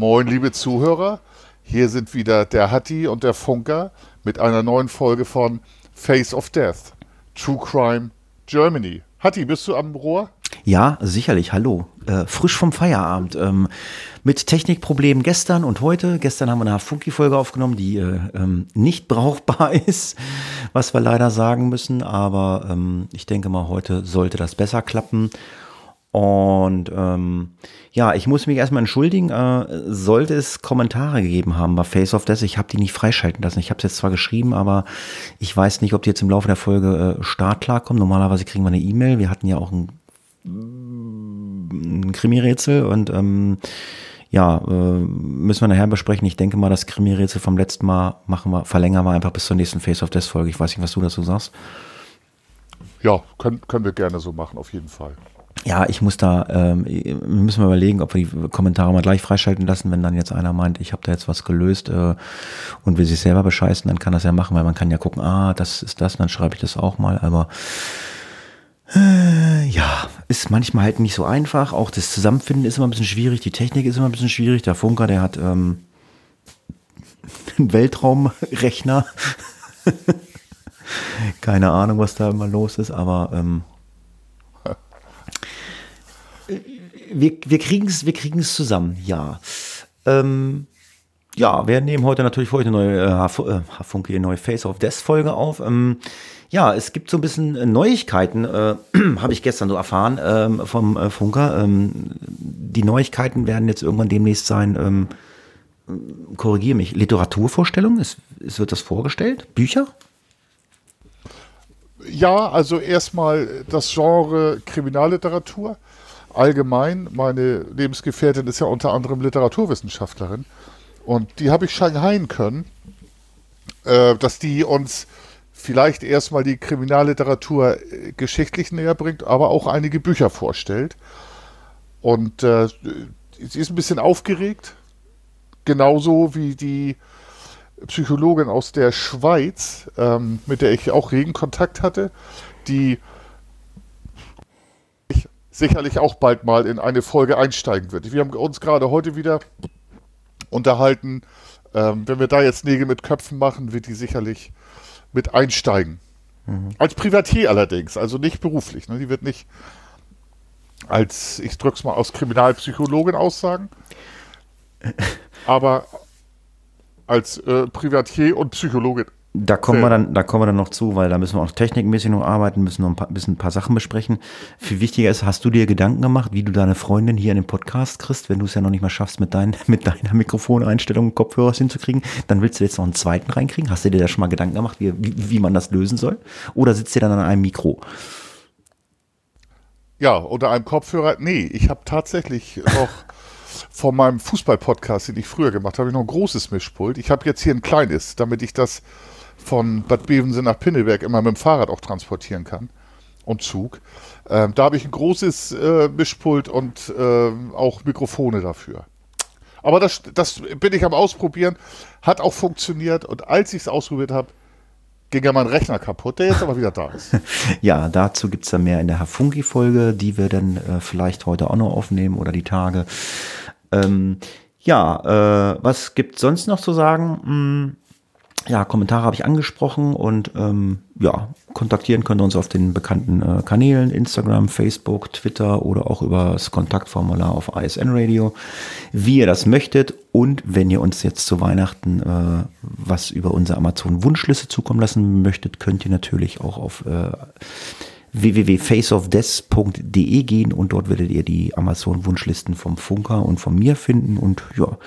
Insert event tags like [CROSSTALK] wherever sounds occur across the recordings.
Moin, liebe Zuhörer. Hier sind wieder der Hatti und der Funker mit einer neuen Folge von Face of Death. True Crime Germany. Hatti, bist du am Rohr? Ja, sicherlich. Hallo. Äh, frisch vom Feierabend. Ähm, mit Technikproblemen gestern und heute. Gestern haben wir eine Funky-Folge aufgenommen, die äh, ähm, nicht [LAUGHS] brauchbar ist, was wir leider sagen müssen. Aber ähm, ich denke mal, heute sollte das besser klappen. Und ähm, ja, ich muss mich erstmal entschuldigen, äh, sollte es Kommentare gegeben haben bei Face of Death. Ich habe die nicht freischalten lassen. Ich habe es jetzt zwar geschrieben, aber ich weiß nicht, ob die jetzt im Laufe der Folge äh, startklar kommen. Normalerweise kriegen wir eine E-Mail. Wir hatten ja auch ein, ein Krimi-Rätsel und ähm, ja, äh, müssen wir nachher besprechen. Ich denke mal, das Krimi-Rätsel vom letzten Mal machen wir, verlängern wir einfach bis zur nächsten Face of Death-Folge. Ich weiß nicht, was du dazu sagst. Ja, können, können wir gerne so machen, auf jeden Fall. Ja, ich muss da, ähm, wir müssen mal überlegen, ob wir die Kommentare mal gleich freischalten lassen, wenn dann jetzt einer meint, ich habe da jetzt was gelöst äh, und will sich selber bescheißen, dann kann das ja machen, weil man kann ja gucken, ah, das ist das, dann schreibe ich das auch mal, aber äh, ja, ist manchmal halt nicht so einfach. Auch das Zusammenfinden ist immer ein bisschen schwierig, die Technik ist immer ein bisschen schwierig. Der Funker, der hat ähm, [LAUGHS] einen Weltraumrechner. [LAUGHS] Keine Ahnung, was da immer los ist, aber ähm, wir, wir kriegen es wir kriegen's zusammen, ja. Ähm, ja, wir nehmen heute natürlich eine neue äh, Funke, eine neue Face of Death Folge auf. Ähm, ja, es gibt so ein bisschen Neuigkeiten, äh, [CLEARS THROAT] habe ich gestern so erfahren ähm, vom äh, Funker. Ähm, die Neuigkeiten werden jetzt irgendwann demnächst sein, ähm, korrigiere mich, Literaturvorstellung, es, es wird das vorgestellt, Bücher? Ja, also erstmal das Genre Kriminalliteratur allgemein. Meine Lebensgefährtin ist ja unter anderem Literaturwissenschaftlerin. Und die habe ich schanghaien können, äh, dass die uns vielleicht erstmal die Kriminalliteratur äh, geschichtlich näher bringt, aber auch einige Bücher vorstellt. Und äh, sie ist ein bisschen aufgeregt, genauso wie die Psychologin aus der Schweiz, ähm, mit der ich auch regen Kontakt hatte, die sicherlich auch bald mal in eine Folge einsteigen wird. Wir haben uns gerade heute wieder unterhalten. Ähm, wenn wir da jetzt Nägel mit Köpfen machen, wird die sicherlich mit einsteigen. Mhm. Als Privatier allerdings, also nicht beruflich. Ne? Die wird nicht als, ich drück's mal aus Kriminalpsychologin aussagen, [LAUGHS] aber als äh, Privatier und Psychologin da kommen, wir dann, da kommen wir dann noch zu, weil da müssen wir auch technikmäßig noch arbeiten, müssen noch ein paar, bisschen ein paar Sachen besprechen. Viel wichtiger ist, hast du dir Gedanken gemacht, wie du deine Freundin hier in den Podcast kriegst, wenn du es ja noch nicht mal schaffst, mit, dein, mit deiner Mikrofoneinstellung Kopfhörer hinzukriegen, dann willst du jetzt noch einen zweiten reinkriegen? Hast du dir da schon mal Gedanken gemacht, wie, wie, wie man das lösen soll? Oder sitzt ihr dann an einem Mikro? Ja, unter einem Kopfhörer. Nee, ich habe tatsächlich noch von meinem Fußball-Podcast, den ich früher gemacht habe, ich noch ein großes Mischpult. Ich habe jetzt hier ein kleines, damit ich das von Bad Bevensen nach Pinneberg immer mit dem Fahrrad auch transportieren kann und Zug. Ähm, da habe ich ein großes äh, Mischpult und äh, auch Mikrofone dafür. Aber das, das bin ich am Ausprobieren, hat auch funktioniert und als ich es ausprobiert habe, ging ja mein Rechner kaputt, der jetzt aber wieder da ist. [LAUGHS] ja, dazu gibt es dann mehr in der Hafunki-Folge, die wir dann äh, vielleicht heute auch noch aufnehmen oder die Tage. Ähm, ja, äh, was gibt sonst noch zu sagen? Hm, ja, Kommentare habe ich angesprochen und ähm, ja, kontaktieren könnt ihr uns auf den bekannten äh, Kanälen, Instagram, Facebook, Twitter oder auch über das Kontaktformular auf ISN Radio, wie ihr das möchtet. Und wenn ihr uns jetzt zu Weihnachten äh, was über unsere Amazon-Wunschliste zukommen lassen möchtet, könnt ihr natürlich auch auf äh, www.faceofdeath.de gehen und dort werdet ihr die Amazon-Wunschlisten vom Funker und von mir finden. Und ja,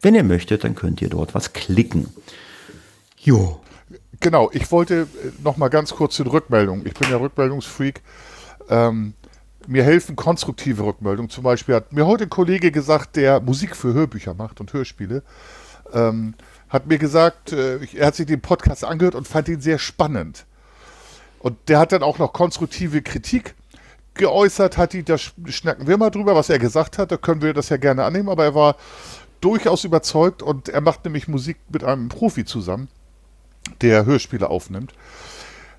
wenn ihr möchtet, dann könnt ihr dort was klicken. Jo. Genau, ich wollte äh, noch mal ganz kurz in Rückmeldung. Ich bin ja Rückmeldungsfreak. Ähm, mir helfen konstruktive Rückmeldungen. Zum Beispiel hat mir heute ein Kollege gesagt, der Musik für Hörbücher macht und Hörspiele, ähm, hat mir gesagt, äh, er hat sich den Podcast angehört und fand ihn sehr spannend. Und der hat dann auch noch konstruktive Kritik geäußert, hat die, da schnacken wir mal drüber, was er gesagt hat, da können wir das ja gerne annehmen, aber er war durchaus überzeugt und er macht nämlich Musik mit einem Profi zusammen, der Hörspiele aufnimmt.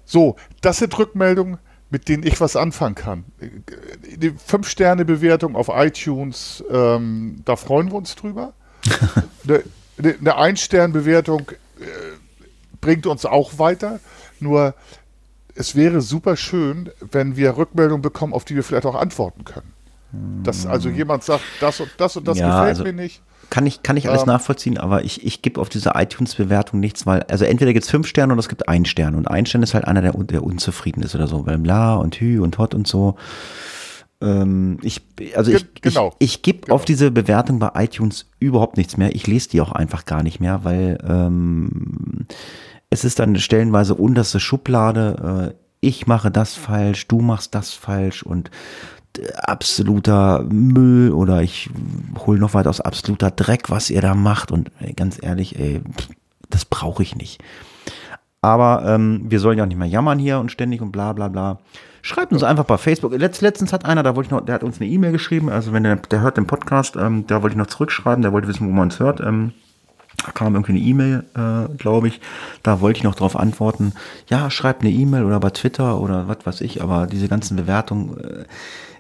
So, das sind Rückmeldungen, mit denen ich was anfangen kann. Die 5-Sterne-Bewertung auf iTunes, ähm, da freuen wir uns drüber. [LAUGHS] eine, eine Ein-Stern-Bewertung äh, bringt uns auch weiter. Nur es wäre super schön, wenn wir Rückmeldungen bekommen, auf die wir vielleicht auch antworten können. Dass also jemand sagt, das und das und das Ja, gefällt also- mir nicht. Kann ich, kann ich alles Ähm. nachvollziehen, aber ich, ich gebe auf diese iTunes-Bewertung nichts, weil, also entweder gibt es fünf Sterne oder es gibt einen Stern. Und ein Stern ist halt einer, der, der unzufrieden ist oder so, weil bla und hü und hot und so. Ähm, ich, also ich, genau. ich, ich gebe Genau. auf diese Bewertung bei iTunes überhaupt nichts mehr. Ich lese die auch einfach gar nicht mehr, weil ähm, es ist dann stellenweise unterste Schublade. Äh, ich mache das falsch, du machst das falsch und absoluter Müll oder ich hole noch weiter aus absoluter Dreck, was ihr da macht. Und ey, ganz ehrlich, ey, das brauche ich nicht. Aber ähm, wir sollen ja auch nicht mehr jammern hier und ständig und bla bla bla. Schreibt uns einfach bei Facebook. Letzt, letztens hat einer, da wollte ich noch, der hat uns eine E-Mail geschrieben, also wenn der, der hört den Podcast, ähm, da wollte ich noch zurückschreiben, der wollte wissen, wo man uns hört. Ähm, da kam irgendwie eine E-Mail, äh, glaube ich. Da wollte ich noch drauf antworten. Ja, schreibt eine E-Mail oder bei Twitter oder was weiß ich, aber diese ganzen Bewertungen äh,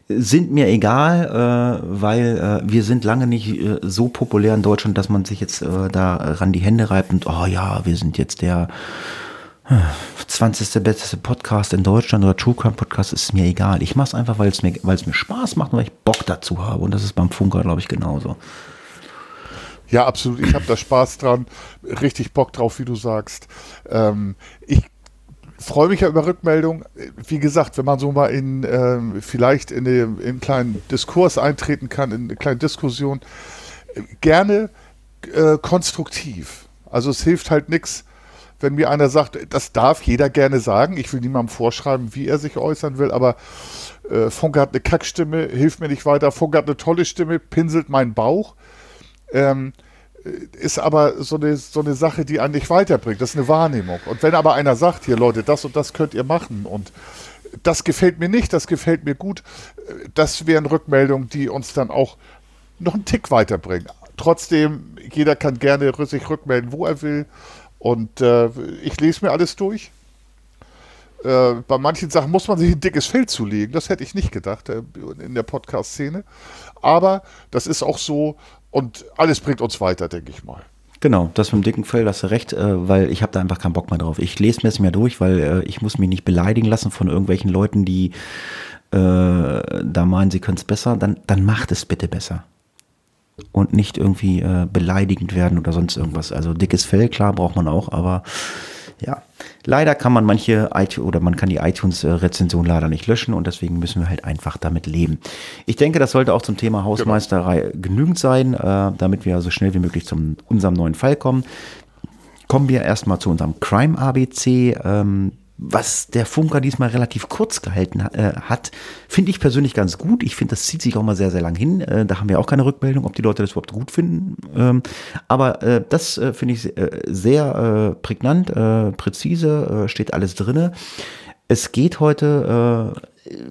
sind mir egal, äh, weil äh, wir sind lange nicht äh, so populär in Deutschland, dass man sich jetzt äh, daran die Hände reibt und, oh ja, wir sind jetzt der 20. beste Podcast in Deutschland oder True Crime Podcast ist mir egal. Ich mache es einfach, weil es mir, weil es mir Spaß macht und weil ich Bock dazu habe. Und das ist beim Funker, glaube ich, genauso. Ja, absolut. Ich habe da Spaß dran. Richtig Bock drauf, wie du sagst. Ähm, ich freue mich ja über Rückmeldungen. Wie gesagt, wenn man so mal in ähm, vielleicht in, eine, in einen kleinen Diskurs eintreten kann, in eine kleine Diskussion, äh, gerne äh, konstruktiv. Also es hilft halt nichts, wenn mir einer sagt, das darf jeder gerne sagen. Ich will niemandem vorschreiben, wie er sich äußern will, aber äh, Funke hat eine Kackstimme, hilft mir nicht weiter. Funke hat eine tolle Stimme, pinselt meinen Bauch. Ähm, ist aber so eine, so eine Sache, die einen nicht weiterbringt. Das ist eine Wahrnehmung. Und wenn aber einer sagt, hier Leute, das und das könnt ihr machen und das gefällt mir nicht, das gefällt mir gut, das wären Rückmeldungen, die uns dann auch noch einen Tick weiterbringen. Trotzdem, jeder kann gerne sich rückmelden, wo er will. Und äh, ich lese mir alles durch. Äh, bei manchen Sachen muss man sich ein dickes Feld zulegen. Das hätte ich nicht gedacht äh, in der Podcast-Szene. Aber das ist auch so und alles bringt uns weiter, denke ich mal. Genau, das mit dem dicken Fell, hast du recht, äh, weil ich habe da einfach keinen Bock mehr drauf. Ich lese mir es mehr durch, weil äh, ich muss mich nicht beleidigen lassen von irgendwelchen Leuten, die äh, da meinen, sie können es besser. Dann, dann macht es bitte besser. Und nicht irgendwie äh, beleidigend werden oder sonst irgendwas. Also dickes Fell, klar, braucht man auch, aber ja. Leider kann man manche iTunes oder man kann die iTunes-Rezension leider nicht löschen und deswegen müssen wir halt einfach damit leben. Ich denke, das sollte auch zum Thema Hausmeisterei genügend sein, äh, damit wir so schnell wie möglich zu unserem neuen Fall kommen. Kommen wir erstmal zu unserem Crime ABC. Ähm, was der Funker diesmal relativ kurz gehalten äh, hat, finde ich persönlich ganz gut. Ich finde, das zieht sich auch mal sehr, sehr lang hin. Äh, da haben wir auch keine Rückmeldung, ob die Leute das überhaupt gut finden. Ähm, aber äh, das äh, finde ich äh, sehr äh, prägnant, präzise, steht alles drinne. Es geht heute,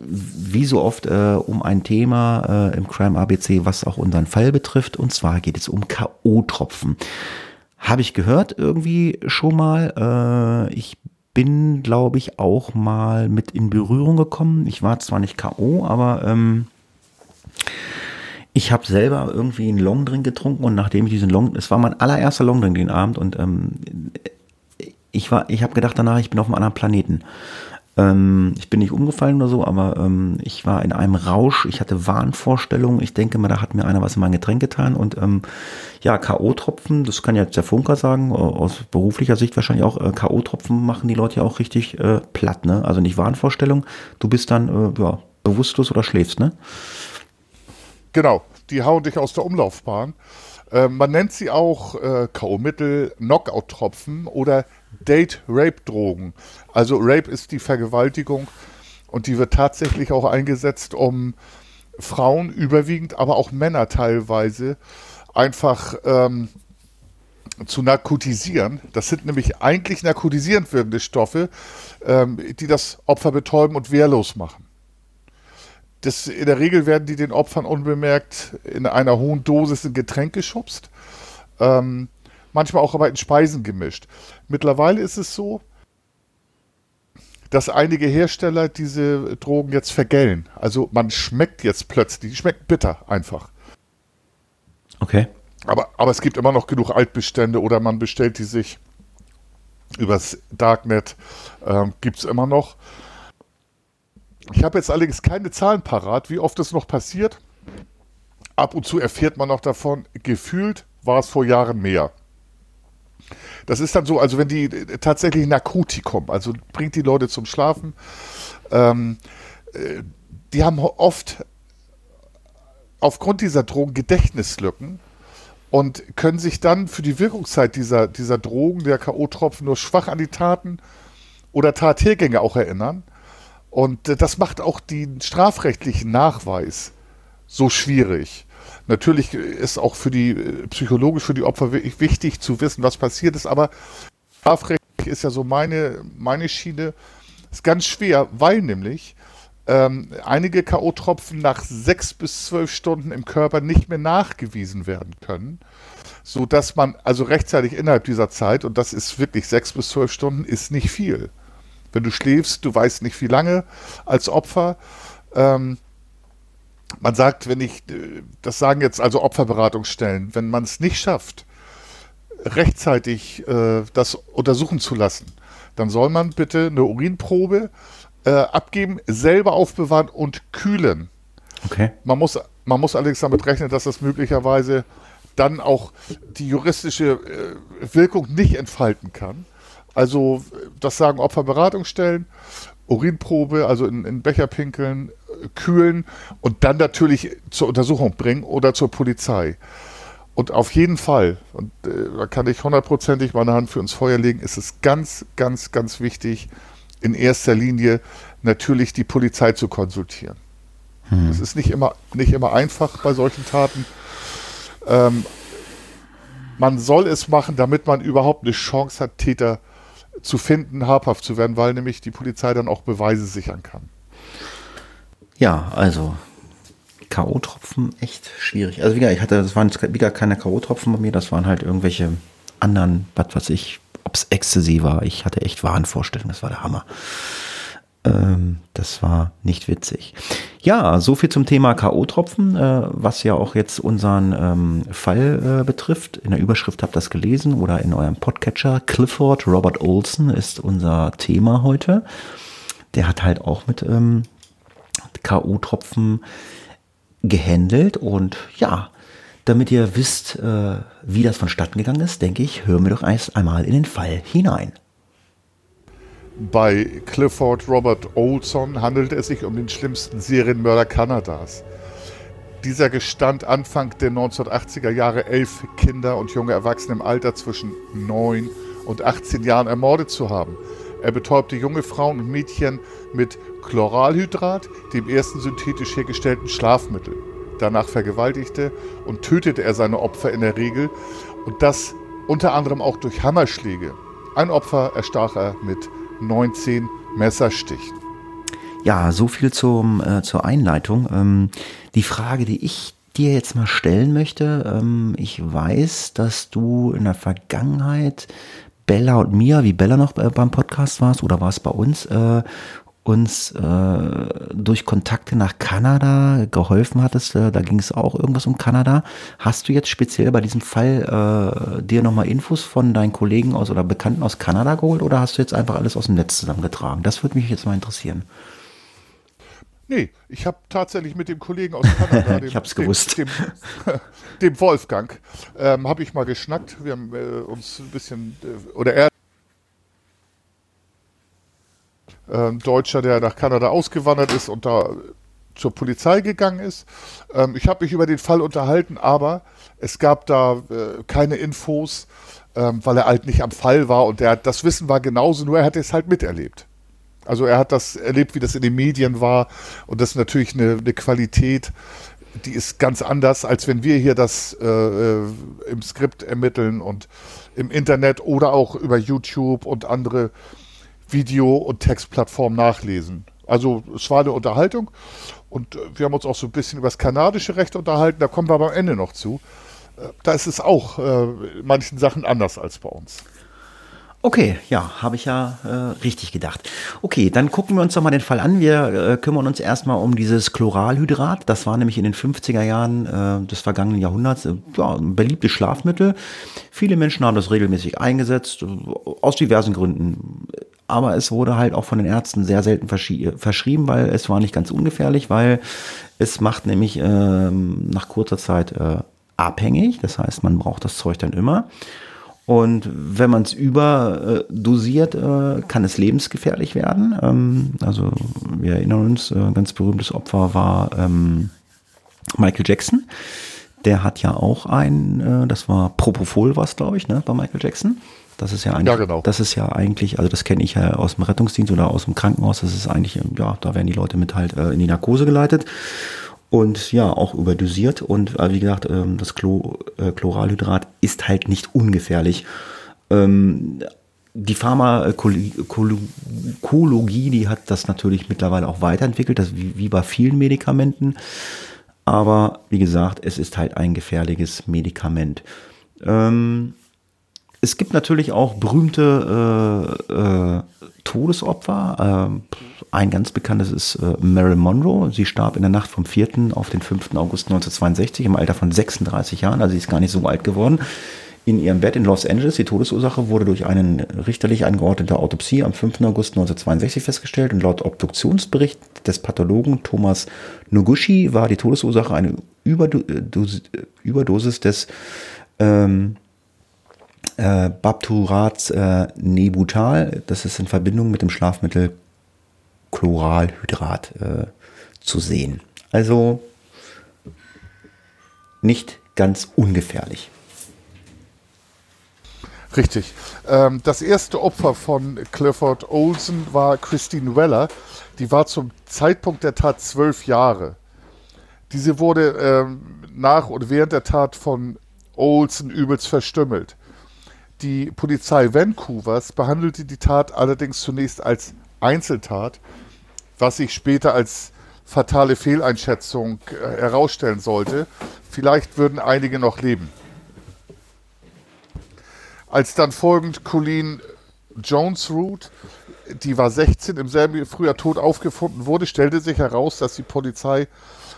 wie so oft, um ein Thema im Crime ABC, was auch unseren Fall betrifft. Und zwar geht es um K.O.-Tropfen. Habe ich gehört irgendwie schon mal. Ich bin, glaube ich, auch mal mit in Berührung gekommen. Ich war zwar nicht K.O., aber ähm, ich habe selber irgendwie einen Longdrink getrunken und nachdem ich diesen Long, es war mein allererster Longdrink den Abend und ähm, ich war, ich habe gedacht danach, ich bin auf einem anderen Planeten. Ähm, ich bin nicht umgefallen oder so, aber ähm, ich war in einem Rausch. Ich hatte Wahnvorstellungen. Ich denke mal, da hat mir einer was in mein Getränk getan. Und ähm, ja, K.O.-Tropfen, das kann jetzt der Funker sagen, äh, aus beruflicher Sicht wahrscheinlich auch. Äh, K.O.-Tropfen machen die Leute ja auch richtig äh, platt, ne? Also nicht Wahnvorstellung. Du bist dann äh, ja, bewusstlos oder schläfst, ne? Genau, die hauen dich aus der Umlaufbahn. Äh, man nennt sie auch äh, K.O.-Mittel, Knockout-Tropfen oder Date-Rape-Drogen. Also Rape ist die Vergewaltigung Und die wird tatsächlich auch eingesetzt, um Frauen überwiegend, aber auch Männer teilweise einfach ähm, zu narkotisieren. Das sind nämlich eigentlich narkotisierend wirkende Stoffe, ähm, die das Opfer betäuben und wehrlos machen. Das, in der Regel werden die den Opfern unbemerkt in einer hohen Dosis in Getränk geschubst, ähm, manchmal auch aber in Speisen gemischt. Mittlerweile ist es so, dass einige Hersteller diese Drogen jetzt vergällen. Also man schmeckt jetzt plötzlich, die schmeckt bitter einfach. Okay. Aber, aber es gibt immer noch genug Altbestände oder man bestellt die sich übers Darknet. Ähm, gibt es immer noch. Ich habe jetzt allerdings keine Zahlen parat, wie oft es noch passiert. Ab und zu erfährt man noch davon. Gefühlt war es vor Jahren mehr. Das ist dann so, also wenn die tatsächlich Narkotikum, also bringt die Leute zum Schlafen, ähm, äh, die haben oft aufgrund dieser Drogen Gedächtnislücken und können sich dann für die Wirkungszeit dieser, dieser Drogen, der K.O.-Tropfen, nur schwach an die Taten oder Tathergänge auch erinnern. Und äh, das macht auch den strafrechtlichen Nachweis so schwierig. Natürlich ist auch für die äh, psychologisch für die Opfer wichtig zu wissen, was passiert ist, aber Strafrecht ist ja so meine, meine Schiene. Ist ganz schwer, weil nämlich ähm, einige K.O.-Tropfen nach sechs bis zwölf Stunden im Körper nicht mehr nachgewiesen werden können, so dass man also rechtzeitig innerhalb dieser Zeit, und das ist wirklich sechs bis zwölf Stunden, ist nicht viel. Wenn du schläfst, du weißt nicht wie lange als Opfer. Ähm, man sagt, wenn ich, das sagen jetzt also Opferberatungsstellen, wenn man es nicht schafft, rechtzeitig äh, das untersuchen zu lassen, dann soll man bitte eine Urinprobe äh, abgeben, selber aufbewahren und kühlen. Okay. Man muss, man muss allerdings damit rechnen, dass das möglicherweise dann auch die juristische äh, Wirkung nicht entfalten kann. Also, das sagen Opferberatungsstellen, Urinprobe, also in, in Becher pinkeln, kühlen und dann natürlich zur Untersuchung bringen oder zur Polizei. Und auf jeden Fall, und äh, da kann ich hundertprozentig meine Hand für ins Feuer legen, ist es ganz, ganz, ganz wichtig, in erster Linie natürlich die Polizei zu konsultieren. Hm. Das ist nicht immer, nicht immer einfach bei solchen Taten. Ähm, man soll es machen, damit man überhaupt eine Chance hat, Täter zu finden, habhaft zu werden, weil nämlich die Polizei dann auch Beweise sichern kann. Ja, also K.O.-Tropfen echt schwierig. Also wieder, ich hatte, das waren wieder keine K.O.-Tropfen bei mir, das waren halt irgendwelche anderen, was weiß ich, ob es Ecstasy war. Ich hatte echt Wahnvorstellungen, das war der Hammer. Ähm, das war nicht witzig. Ja, so viel zum Thema K.O.-Tropfen, äh, was ja auch jetzt unseren ähm, Fall äh, betrifft. In der Überschrift habt ihr das gelesen oder in eurem Podcatcher. Clifford Robert Olson ist unser Thema heute. Der hat halt auch mit ähm, K.O.-Tropfen gehandelt und ja, damit ihr wisst, äh, wie das vonstatten gegangen ist, denke ich, hören wir doch erst einmal in den Fall hinein. Bei Clifford Robert Olson handelte es sich um den schlimmsten Serienmörder Kanadas. Dieser gestand Anfang der 1980er Jahre elf Kinder und junge Erwachsene im Alter zwischen 9 und 18 Jahren ermordet zu haben. Er betäubte junge Frauen und Mädchen mit Chloralhydrat, dem ersten synthetisch hergestellten Schlafmittel. Danach vergewaltigte und tötete er seine Opfer in der Regel und das unter anderem auch durch Hammerschläge. Ein Opfer erstach er mit 19 Messerstichen. Ja, so viel zum, äh, zur Einleitung. Ähm, die Frage, die ich dir jetzt mal stellen möchte, ähm, ich weiß, dass du in der Vergangenheit Bella und Mia, wie Bella noch äh, beim Podcast warst oder war es bei uns, äh, uns äh, durch Kontakte nach Kanada geholfen hattest. Äh, da ging es auch irgendwas um Kanada. Hast du jetzt speziell bei diesem Fall äh, dir nochmal Infos von deinen Kollegen aus oder Bekannten aus Kanada geholt oder hast du jetzt einfach alles aus dem Netz zusammengetragen? Das würde mich jetzt mal interessieren. Nee, ich habe tatsächlich mit dem Kollegen aus Kanada, [LAUGHS] dem, ich hab's gewusst. Dem, dem, [LAUGHS] dem Wolfgang, ähm, habe ich mal geschnackt. Wir haben äh, uns ein bisschen, äh, oder er äh, Deutscher, der nach Kanada ausgewandert ist und da zur Polizei gegangen ist. Ähm, ich habe mich über den Fall unterhalten, aber es gab da äh, keine Infos, ähm, weil er halt nicht am Fall war und der, das Wissen war genauso, nur er hat es halt miterlebt. Also er hat das erlebt, wie das in den Medien war und das ist natürlich eine, eine Qualität, die ist ganz anders, als wenn wir hier das äh, äh, im Skript ermitteln und im Internet oder auch über YouTube und andere Video- und Textplattformen nachlesen. Also es war eine Unterhaltung und äh, wir haben uns auch so ein bisschen über das kanadische Recht unterhalten, da kommen wir aber am Ende noch zu. Äh, da ist es auch äh, manchen Sachen anders als bei uns. Okay, ja, habe ich ja äh, richtig gedacht. Okay, dann gucken wir uns doch mal den Fall an. Wir äh, kümmern uns erstmal um dieses Chloralhydrat. Das war nämlich in den 50er Jahren äh, des vergangenen Jahrhunderts äh, ja, ein beliebtes Schlafmittel. Viele Menschen haben das regelmäßig eingesetzt, aus diversen Gründen. Aber es wurde halt auch von den Ärzten sehr selten verschrieben, weil es war nicht ganz ungefährlich, weil es macht nämlich ähm, nach kurzer Zeit äh, abhängig. Das heißt, man braucht das Zeug dann immer. Und wenn man es überdosiert, äh, kann es lebensgefährlich werden. Ähm, also wir erinnern uns, äh, ganz berühmtes Opfer war ähm, Michael Jackson. Der hat ja auch ein, äh, das war Propofol was, glaube ich, ne, bei Michael Jackson. Das ist ja eigentlich, ja, genau. das ist ja eigentlich, also das kenne ich ja aus dem Rettungsdienst oder aus dem Krankenhaus. Das ist eigentlich, ja, da werden die Leute mit halt äh, in die Narkose geleitet und ja, auch überdosiert. Und äh, wie gesagt, ähm, das Chlo, äh, Chloralhydrat ist halt nicht ungefährlich. Ähm, die Pharmakologie, die hat das natürlich mittlerweile auch weiterentwickelt, das wie, wie bei vielen Medikamenten. Aber wie gesagt, es ist halt ein gefährliches Medikament. Ähm, es gibt natürlich auch berühmte äh, äh, Todesopfer. Ähm, ein ganz bekanntes ist äh, Marilyn Monroe. Sie starb in der Nacht vom 4. auf den 5. August 1962 im Alter von 36 Jahren, also sie ist gar nicht so alt geworden. In ihrem Bett in Los Angeles. Die Todesursache wurde durch eine richterlich angeordnete Autopsie am 5. August 1962 festgestellt und laut Obduktionsbericht des Pathologen Thomas Noguchi war die Todesursache eine Überdosis, Überdosis des ähm, äh, Bapturat äh, Nebutal, das ist in Verbindung mit dem Schlafmittel Chloralhydrat äh, zu sehen. Also nicht ganz ungefährlich. Richtig. Ähm, das erste Opfer von Clifford Olsen war Christine Weller. Die war zum Zeitpunkt der Tat zwölf Jahre. Diese wurde ähm, nach und während der Tat von Olsen übelst verstümmelt. Die Polizei Vancouvers behandelte die Tat allerdings zunächst als Einzeltat, was sich später als fatale Fehleinschätzung äh, herausstellen sollte. Vielleicht würden einige noch leben. Als dann folgend Colleen Jones Root, die war 16, im selben Frühjahr tot aufgefunden wurde, stellte sich heraus, dass die Polizei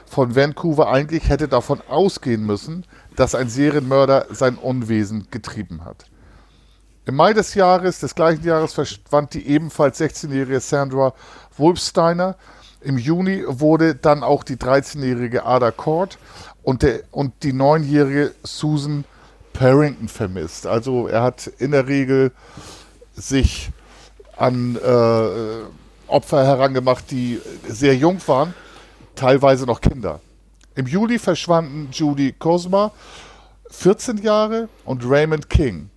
von Vancouver eigentlich hätte davon ausgehen müssen, dass ein Serienmörder sein Unwesen getrieben hat. Im Mai des Jahres, des gleichen Jahres, verschwand die ebenfalls 16-jährige Sandra Wolfsteiner. Im Juni wurde dann auch die 13-jährige Ada Cord und, der, und die 9-jährige Susan Parrington vermisst. Also er hat in der Regel sich an äh, Opfer herangemacht, die sehr jung waren, teilweise noch Kinder. Im Juli verschwanden Judy Cosma, 14 Jahre, und Raymond King,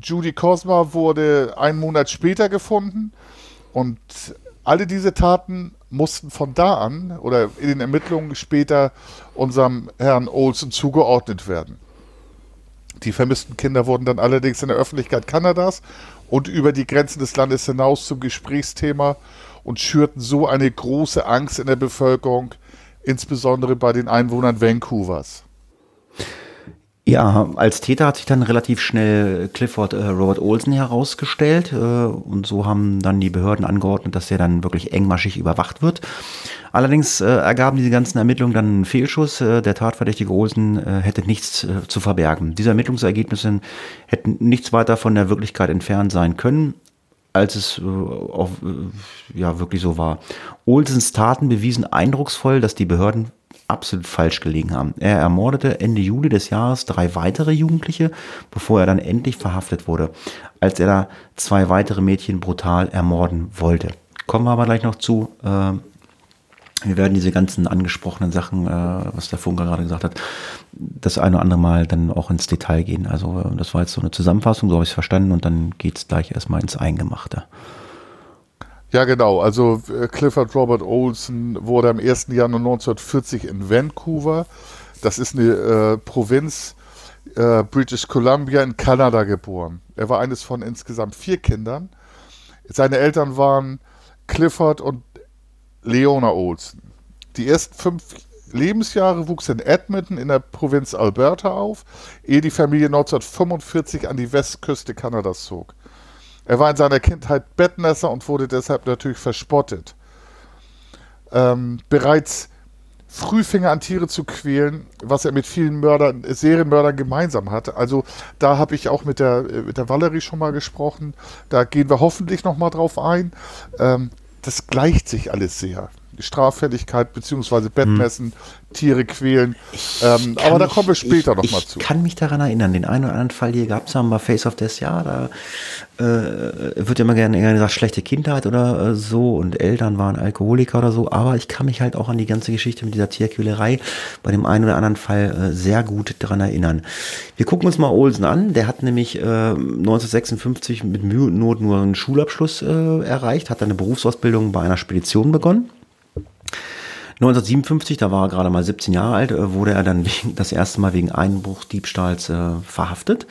Judy Cosma wurde einen Monat später gefunden und alle diese Taten mussten von da an oder in den Ermittlungen später unserem Herrn Olsen zugeordnet werden. Die vermissten Kinder wurden dann allerdings in der Öffentlichkeit Kanadas und über die Grenzen des Landes hinaus zum Gesprächsthema und schürten so eine große Angst in der Bevölkerung, insbesondere bei den Einwohnern Vancouvers. Ja, als Täter hat sich dann relativ schnell Clifford äh, Robert Olsen herausgestellt äh, und so haben dann die Behörden angeordnet, dass er dann wirklich engmaschig überwacht wird. Allerdings äh, ergaben diese ganzen Ermittlungen dann einen Fehlschuss. Äh, der tatverdächtige Olsen äh, hätte nichts äh, zu verbergen. Diese Ermittlungsergebnisse hätten nichts weiter von der Wirklichkeit entfernt sein können als es äh, auch, äh, ja wirklich so war. Olsens Taten bewiesen eindrucksvoll, dass die Behörden absolut falsch gelegen haben. Er ermordete Ende Juli des Jahres drei weitere Jugendliche, bevor er dann endlich verhaftet wurde, als er da zwei weitere Mädchen brutal ermorden wollte. Kommen wir aber gleich noch zu. Äh, wir werden diese ganzen angesprochenen Sachen, äh, was der Funker gerade gesagt hat, das eine oder andere Mal dann auch ins Detail gehen. Also äh, das war jetzt so eine Zusammenfassung, so habe ich es verstanden und dann geht es gleich erstmal ins Eingemachte. Ja, genau. Also äh, Clifford Robert Olson wurde am 1. Januar 1940 in Vancouver, das ist eine äh, Provinz äh, British Columbia in Kanada geboren. Er war eines von insgesamt vier Kindern. Seine Eltern waren Clifford und Leona Olson. Die ersten fünf Lebensjahre wuchs in Edmonton in der Provinz Alberta auf, ehe die Familie 1945 an die Westküste Kanadas zog. Er war in seiner Kindheit Bettnässer und wurde deshalb natürlich verspottet. Ähm, bereits früh fing er an, Tiere zu quälen, was er mit vielen Mördern, Serienmördern gemeinsam hat. Also da habe ich auch mit der, mit der Valerie schon mal gesprochen. Da gehen wir hoffentlich noch mal drauf ein. Ähm, das gleicht sich alles sehr. Straffälligkeit bzw. Bettmessen, hm. Tiere quälen. Ähm, aber da kommen wir später nochmal zu. Ich kann mich daran erinnern, den einen oder anderen Fall hier gab es haben bei Face of Death, ja, da äh, wird immer gerne, gerne gesagt, schlechte Kindheit oder äh, so und Eltern waren Alkoholiker oder so, aber ich kann mich halt auch an die ganze Geschichte mit dieser Tierquälerei bei dem einen oder anderen Fall äh, sehr gut daran erinnern. Wir gucken uns mal Olsen an, der hat nämlich 1956 mit Mühe und Not nur einen Schulabschluss erreicht, hat eine Berufsausbildung bei einer Spedition begonnen 1957, da war er gerade mal 17 Jahre alt, äh, wurde er dann wegen, das erste Mal wegen Einbruchdiebstahls äh, verhaftet.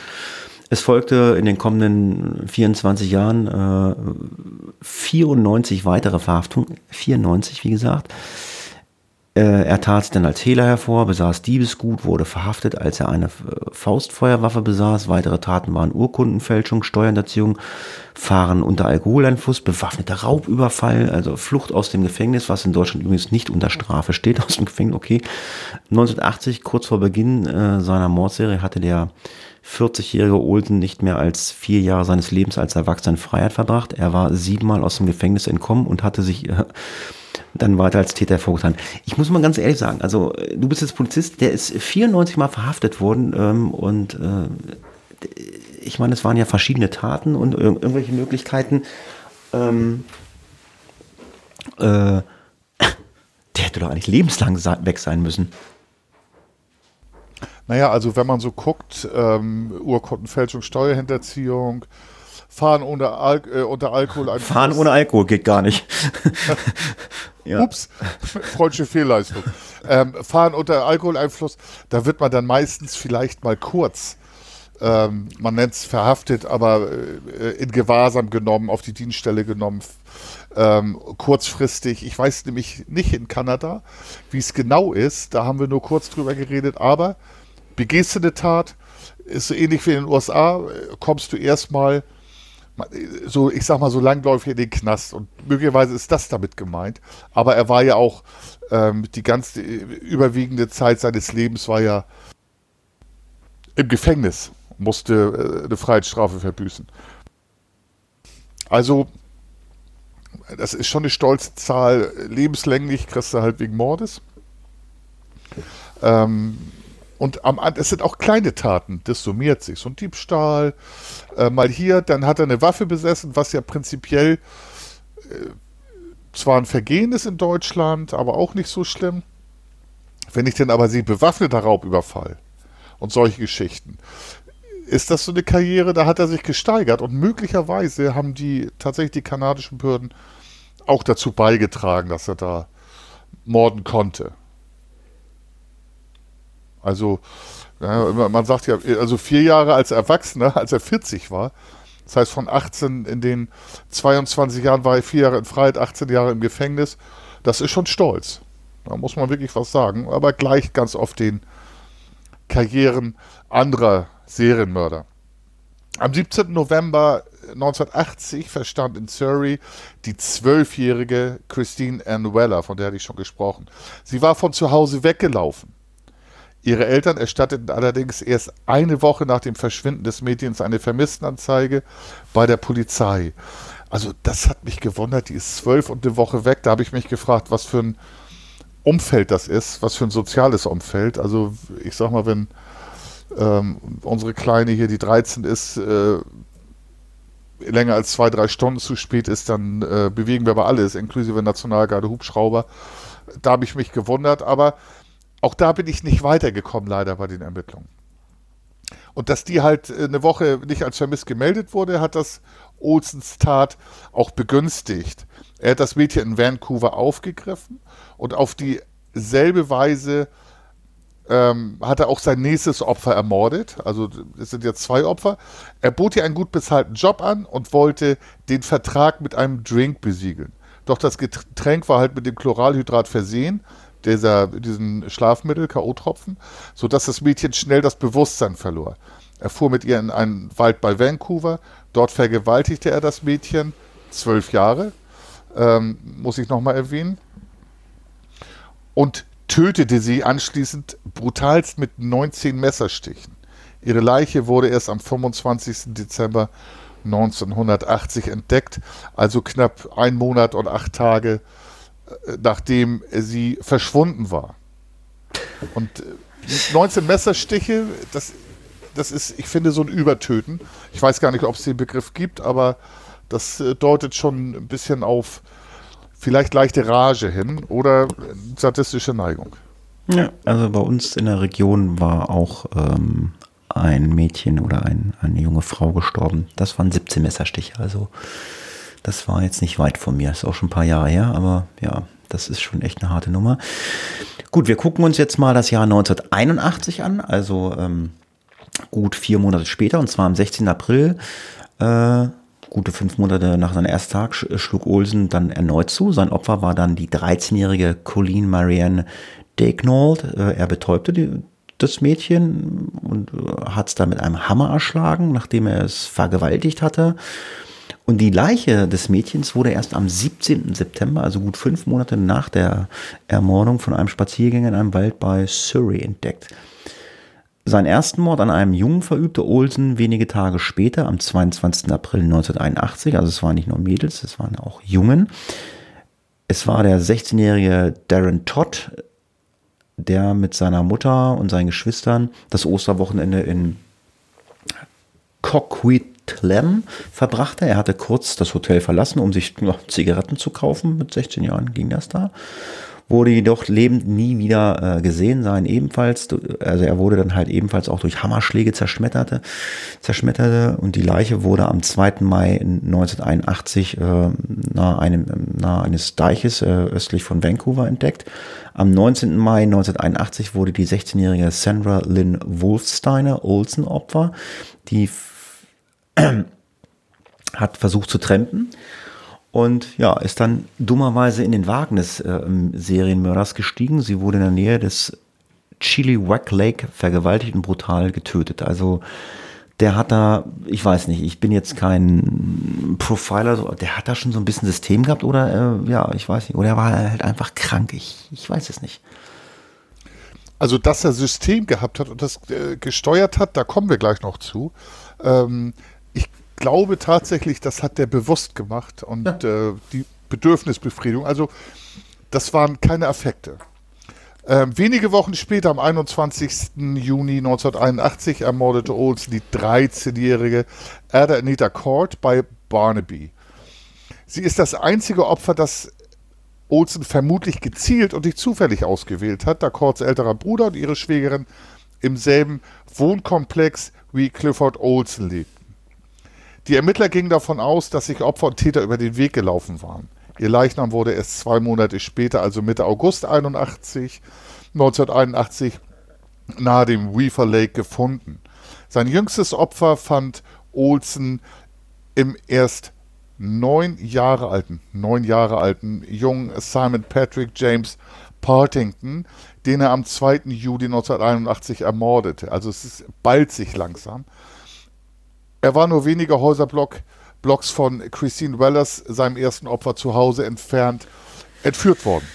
Es folgte in den kommenden 24 Jahren äh, 94 weitere Verhaftungen, 94 wie gesagt. Äh, er tat dann als Hehler hervor, besaß Diebesgut, wurde verhaftet, als er eine äh, Faustfeuerwaffe besaß. Weitere Taten waren Urkundenfälschung, Steuerhinterziehung, Fahren unter Alkoholeinfluss, bewaffneter Raubüberfall, also Flucht aus dem Gefängnis, was in Deutschland übrigens nicht unter Strafe steht, [LAUGHS] aus dem Gefängnis, okay. 1980, kurz vor Beginn äh, seiner Mordserie, hatte der 40-jährige Olsen nicht mehr als vier Jahre seines Lebens als Erwachsener in Freiheit verbracht. Er war siebenmal aus dem Gefängnis entkommen und hatte sich äh, dann weiter als Täter vorgetan. Ich muss mal ganz ehrlich sagen, also äh, du bist jetzt Polizist, der ist 94 Mal verhaftet worden ähm, und äh, ich meine, es waren ja verschiedene Taten und ir irgendwelche Möglichkeiten. Ähm, äh, [COUGHS] der hätte doch eigentlich lebenslang weg sein müssen. Naja, also wenn man so guckt, ähm, Urkundenfälschung, Steuerhinterziehung, Fahren ohne Al äh, unter Alkohol. Fahren ohne Alkohol geht gar nicht. [LAUGHS] ja. Ups, [LAUGHS] freudsche Fehlleistung. Ähm, Fahren unter Alkoholeinfluss, da wird man dann meistens vielleicht mal kurz, ähm, man nennt es verhaftet, aber äh, in Gewahrsam genommen, auf die Dienststelle genommen, ähm, kurzfristig. Ich weiß nämlich nicht in Kanada, wie es genau ist, da haben wir nur kurz drüber geredet, aber begehst du eine Tat, ist so ähnlich wie in den USA, kommst du erstmal so, ich sag mal, so langläufig in den Knast. Und möglicherweise ist das damit gemeint. Aber er war ja auch ähm, die ganze überwiegende Zeit seines Lebens war ja im Gefängnis, musste äh, eine Freiheitsstrafe verbüßen. Also, das ist schon eine stolze Zahl. Lebenslänglich kriegst du halt wegen Mordes. Ähm, und am, es sind auch kleine Taten, das summiert sich. So ein Diebstahl, äh, mal hier, dann hat er eine Waffe besessen, was ja prinzipiell äh, zwar ein Vergehen ist in Deutschland, aber auch nicht so schlimm. Wenn ich denn aber sehe, bewaffneter Raubüberfall und solche Geschichten, ist das so eine Karriere, da hat er sich gesteigert und möglicherweise haben die tatsächlich die kanadischen Behörden auch dazu beigetragen, dass er da morden konnte. Also, ja, man sagt ja, also vier Jahre als Erwachsener, [LAUGHS] als er 40 war. Das heißt, von 18 in den 22 Jahren war er vier Jahre in Freiheit, 18 Jahre im Gefängnis. Das ist schon stolz. Da muss man wirklich was sagen. Aber gleich ganz oft den Karrieren anderer Serienmörder. Am 17. November 1980 verstand in Surrey die zwölfjährige Christine Ann Weller, von der hatte ich schon gesprochen. Sie war von zu Hause weggelaufen. Ihre Eltern erstatteten allerdings erst eine Woche nach dem Verschwinden des Mädchens eine Vermisstenanzeige bei der Polizei. Also das hat mich gewundert, die ist zwölf und eine Woche weg. Da habe ich mich gefragt, was für ein Umfeld das ist, was für ein soziales Umfeld. Also ich sag mal, wenn ähm, unsere Kleine hier, die 13 ist, äh, länger als zwei, drei Stunden zu spät ist, dann äh, bewegen wir aber alles, inklusive Nationalgarde, Hubschrauber. Da habe ich mich gewundert, aber auch da bin ich nicht weitergekommen, leider bei den Ermittlungen. Und dass die halt äh, eine Woche nicht als vermisst gemeldet wurde, hat das Olsens Tat auch begünstigt. Er hat das Mädchen in Vancouver aufgegriffen und auf dieselbe Weise ähm, hat er auch sein nächstes Opfer ermordet. Also es sind jetzt zwei Opfer. Er bot ihr einen gut bezahlten Job an und wollte den Vertrag mit einem Drink besiegeln. Doch das Getränk war halt mit dem Chloralhydrat versehen, dieser, diesen Schlafmittel, K.O.-Tropfen, sodass das Mädchen schnell das Bewusstsein verlor. Er fuhr mit ihr in einen Wald bei Vancouver. Dort vergewaltigte er das Mädchen, zwölf Jahre, ähm, muss ich nochmal erwähnen. Und tötete sie anschließend brutalst mit 19 Messerstichen. Ihre Leiche wurde erst am 25. Dezember 1980 entdeckt, also knapp ein Monat und acht Tage nachdem sie verschwunden war. Und 19 äh, Messerstiche, das, das ist, ich finde, so ein Übertöten. Ich weiß gar nicht, ob es den Begriff gibt, aber das äh, deutet schon ein bisschen auf vielleicht leichte Rage hin oder sadistische Neigung. Ja, also bei uns in der Region war auch ähm, ein Mädchen oder ein, eine junge Frau gestorben. Das waren 17 Messerstiche. Also das war jetzt nicht weit von mir. Ist auch schon ein paar Jahre her, aber ja, das ist schon echt eine harte Nummer. Gut, wir gucken uns jetzt mal das Jahr 1981 an, also ähm, gut vier Monate später, und zwar am 16. April. Äh, Gute fünf Monate nach seinem ersten Tag schlug Olsen dann erneut zu. Sein Opfer war dann die 13-jährige Colleen Marianne Degnauld. Äh, er betäubte die, das Mädchen und äh, hat es dann mit einem Hammer erschlagen, nachdem er es vergewaltigt hatte. Und die Leiche des Mädchens wurde erst am 17. September, also gut fünf Monate nach der Ermordung, von einem Spaziergänger in einem Wald bei Surrey entdeckt. Seinen ersten Mord an einem Jungen verübte Olsen wenige Tage später, am 22. April 1981. Also es waren nicht nur Mädels, es waren auch Jungen. Es war der 16-jährige Darren Todd, der mit seiner Mutter und seinen Geschwistern das Osterwochenende in Coquitlam verbrachte. Er hatte kurz das Hotel verlassen, um sich noch Zigaretten zu kaufen. Mit 16 Jahren ging das da wurde jedoch lebend nie wieder äh, gesehen sein, ebenfalls, also er wurde dann halt ebenfalls auch durch Hammerschläge zerschmetterte, zerschmetterte und die Leiche wurde am 2. Mai 1981 äh, nahe, einem, nahe eines Deiches äh, östlich von Vancouver entdeckt. Am 19. Mai 1981 wurde die 16-jährige Sandra Lynn Wolfsteiner Olsen Opfer, die [CLEARS THROAT] hat versucht zu trampen und ja, ist dann dummerweise in den Wagen des äh, Serienmörders gestiegen. Sie wurde in der Nähe des Chili Wack Lake vergewaltigt und brutal getötet. Also der hat da, ich weiß nicht, ich bin jetzt kein Profiler, der hat da schon so ein bisschen System gehabt oder äh, ja, ich weiß nicht, oder er war halt einfach krank. Ich, ich weiß es nicht. Also, dass er System gehabt hat und das äh, gesteuert hat, da kommen wir gleich noch zu. Ähm, glaube tatsächlich, das hat der bewusst gemacht und ja. äh, die Bedürfnisbefriedigung. Also das waren keine Affekte. Ähm, wenige Wochen später, am 21. Juni 1981, ermordete Olsen die 13-jährige Ada Anita Cord bei Barnaby. Sie ist das einzige Opfer, das Olsen vermutlich gezielt und nicht zufällig ausgewählt hat, da Cords älterer Bruder und ihre Schwägerin im selben Wohnkomplex wie Clifford Olsen lebten. Die Ermittler gingen davon aus, dass sich Opfer und Täter über den Weg gelaufen waren. Ihr Leichnam wurde erst zwei Monate später, also Mitte August 81, 1981, nahe dem Weaver Lake gefunden. Sein jüngstes Opfer fand Olsen im erst neun Jahre alten, neun Jahre alten jungen Simon Patrick James Partington, den er am 2. Juli 1981 ermordete. Also es ist, ballt sich langsam. Er war nur wenige Häuserblocks von Christine Wellers, seinem ersten Opfer zu Hause entfernt, entführt worden.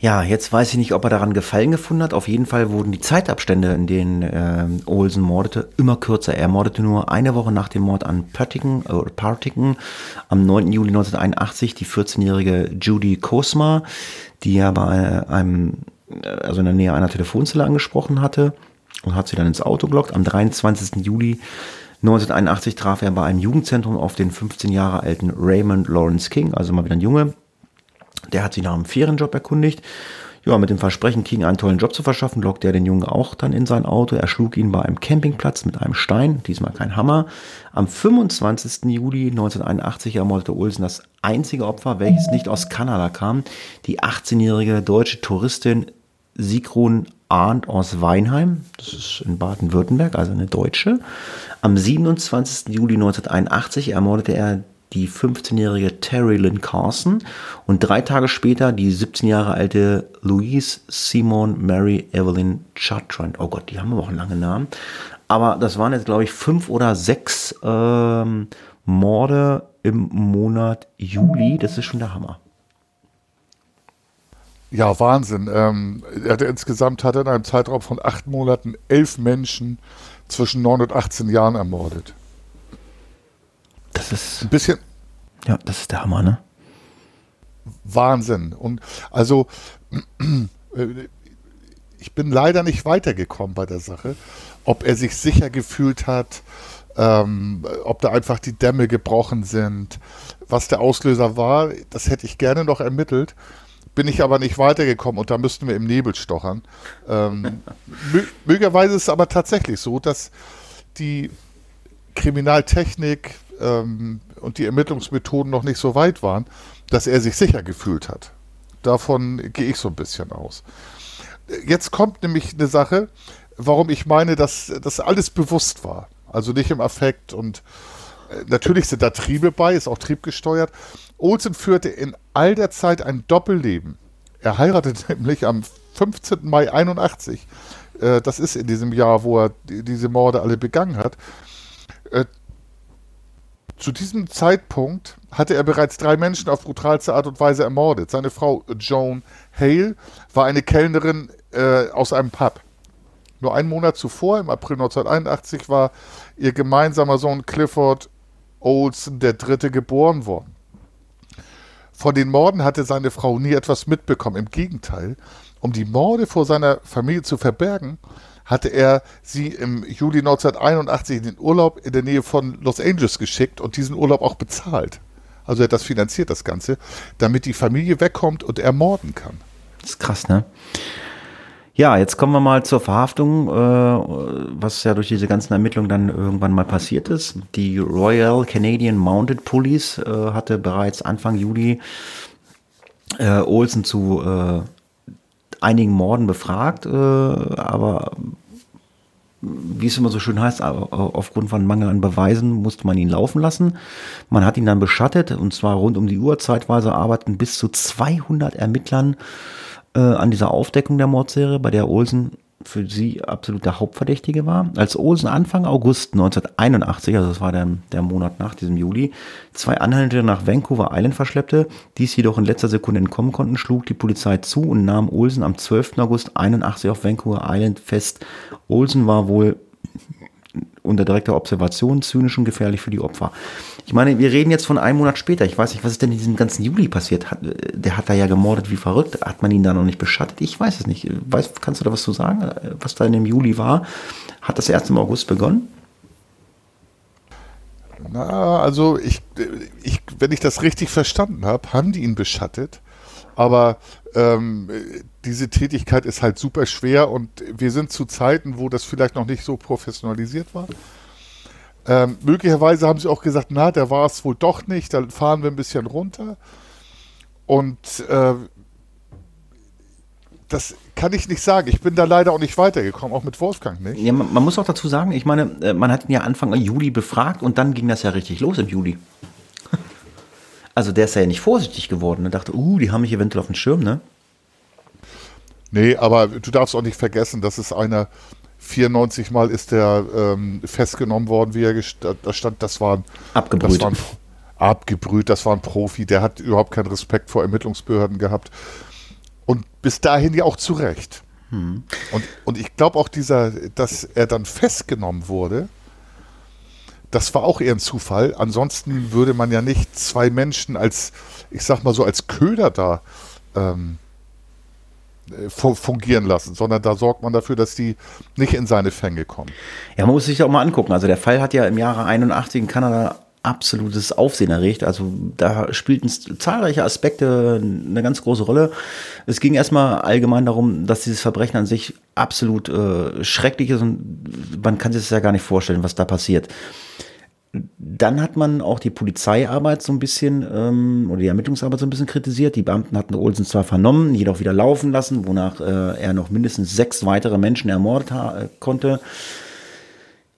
Ja, jetzt weiß ich nicht, ob er daran Gefallen gefunden hat. Auf jeden Fall wurden die Zeitabstände, in denen äh, Olsen mordete, immer kürzer. Er mordete nur eine Woche nach dem Mord an Pöttingen, äh, Partiken am 9. Juli 1981 die 14-jährige Judy Kosma, die er bei einem, äh, also in der Nähe einer Telefonzelle angesprochen hatte und hat sie dann ins Auto gelockt. Am 23. Juli 1981 traf er bei einem Jugendzentrum auf den 15 Jahre alten Raymond Lawrence King, also mal wieder ein Junge. Der hat sich nach einem Ferienjob erkundigt. Ja, mit dem Versprechen, King einen tollen Job zu verschaffen, lockte er den Jungen auch dann in sein Auto. Er schlug ihn bei einem Campingplatz mit einem Stein, diesmal kein Hammer. Am 25. Juli 1981 ermordete Olsen das einzige Opfer, welches nicht aus Kanada kam, die 18-jährige deutsche Touristin Sigrun Arndt aus Weinheim, das ist in Baden-Württemberg, also eine Deutsche. Am 27. Juli 1981 ermordete er die 15-jährige Terry Lynn Carson und drei Tage später die 17 Jahre alte Louise Simon Mary Evelyn Chartrand. Oh Gott, die haben aber auch einen langen Namen. Aber das waren jetzt, glaube ich, fünf oder sechs ähm, Morde im Monat Juli. Das ist schon der Hammer. Ja, Wahnsinn. Ähm, er hatte insgesamt hat er in einem Zeitraum von acht Monaten elf Menschen zwischen 9 und 18 Jahren ermordet. Das ist. Ein bisschen. Ja, das ist der Hammer, ne? Wahnsinn. Und also, ich bin leider nicht weitergekommen bei der Sache. Ob er sich sicher gefühlt hat, ähm, ob da einfach die Dämme gebrochen sind, was der Auslöser war, das hätte ich gerne noch ermittelt. Bin ich aber nicht weitergekommen und da müssten wir im Nebel stochern. Ähm, [LAUGHS] möglicherweise ist es aber tatsächlich so, dass die Kriminaltechnik ähm, und die Ermittlungsmethoden noch nicht so weit waren, dass er sich sicher gefühlt hat. Davon gehe ich so ein bisschen aus. Jetzt kommt nämlich eine Sache, warum ich meine, dass das alles bewusst war. Also nicht im Affekt und äh, natürlich sind da Triebe bei, ist auch triebgesteuert. Olsen führte in all der Zeit ein Doppelleben. Er heiratete [LAUGHS] nämlich am 15. Mai 81. Äh, das ist in diesem Jahr, wo er diese Morde alle begangen hat. Äh, zu diesem Zeitpunkt hatte er bereits drei Menschen auf brutalste Art und Weise ermordet. Seine Frau Joan Hale war eine Kellnerin äh, aus einem Pub. Nur einen Monat zuvor, im April 1981, war ihr gemeinsamer Sohn Clifford der Dritte geboren worden. Von den Morden hatte seine Frau nie etwas mitbekommen. Im Gegenteil, um die Morde vor seiner Familie zu verbergen, hatte er sie im Juli 1981 in den Urlaub in der Nähe von Los Angeles geschickt und diesen Urlaub auch bezahlt. Also er hat das finanziert, das Ganze, damit die Familie wegkommt und er morden kann. Das ist krass, ne? Ja, jetzt kommen wir mal zur Verhaftung, äh, was ja durch diese ganzen Ermittlungen dann irgendwann mal passiert ist. Die Royal Canadian Mounted Police äh, hatte bereits Anfang Juli äh, Olsen zu einigen Morden befragt, aber wie es immer so schön heißt, aufgrund von Mangel an Beweisen musste man ihn laufen lassen. Man hat ihn dann beschattet und zwar rund um die Uhr. Zeitweise arbeiten bis zu 200 Ermittlern äh, an dieser Aufdeckung der Mordserie, bei der Olsen für sie absolut der Hauptverdächtige war. Als Olsen Anfang August 1981, also das war der, der Monat nach diesem Juli, zwei Anhaltende nach Vancouver Island verschleppte, dies jedoch in letzter Sekunde entkommen konnten, schlug die Polizei zu und nahm Olsen am 12. August 81 auf Vancouver Island fest. Olsen war wohl unter direkter Observation zynisch und gefährlich für die Opfer. Ich meine, wir reden jetzt von einem Monat später. Ich weiß nicht, was ist denn in diesem ganzen Juli passiert? Hat, der hat da ja gemordet wie verrückt. Hat man ihn da noch nicht beschattet? Ich weiß es nicht. Weiß, kannst du da was zu sagen, was da in dem Juli war? Hat das erst im August begonnen? Na, also ich, ich, wenn ich das richtig verstanden habe, haben die ihn beschattet. Aber ähm, diese Tätigkeit ist halt super schwer und wir sind zu Zeiten, wo das vielleicht noch nicht so professionalisiert war. Ähm, möglicherweise haben sie auch gesagt, na, der war es wohl doch nicht, dann fahren wir ein bisschen runter. Und äh, das kann ich nicht sagen. Ich bin da leider auch nicht weitergekommen, auch mit Wolfgang nicht. Ja, man, man muss auch dazu sagen, ich meine, äh, man hat ihn ja Anfang Juli befragt und dann ging das ja richtig los im Juli. [LAUGHS] Also der ist ja nicht vorsichtig geworden. Er dachte, uh, die haben mich eventuell auf dem Schirm, ne? Nee, aber du darfst auch nicht vergessen, dass es einer 94 Mal ist der ähm, festgenommen worden, wie er da stand, das waren abgebrüht. Das waren, abgebrüht, das war ein Profi, der hat überhaupt keinen Respekt vor Ermittlungsbehörden gehabt. Und bis dahin ja auch zu Recht. Hm. Und, und ich glaube auch dieser, dass er dann festgenommen wurde, das war auch eher ein Zufall. Ansonsten würde man ja nicht zwei Menschen als, ich sag mal so, als Köder da ähm, äh, fungieren lassen, sondern da sorgt man dafür, dass die nicht in seine Fänge kommen. Ja, man muss sich auch mal angucken. Also der Fall hat ja im Jahre 81 in Kanada absolutes Aufsehen erregt. Also da spielten zahlreiche Aspekte eine ganz große Rolle. Es ging erstmal allgemein darum, dass dieses Verbrechen an sich absolut äh, schrecklich ist und man kann sich das ja gar nicht vorstellen, was da passiert. Dann hat man auch die Polizeiarbeit so ein bisschen ähm, oder die Ermittlungsarbeit so ein bisschen kritisiert. Die Beamten hatten Olsen zwar vernommen, jedoch wieder laufen lassen, wonach äh, er noch mindestens sechs weitere Menschen ermordet äh, konnte.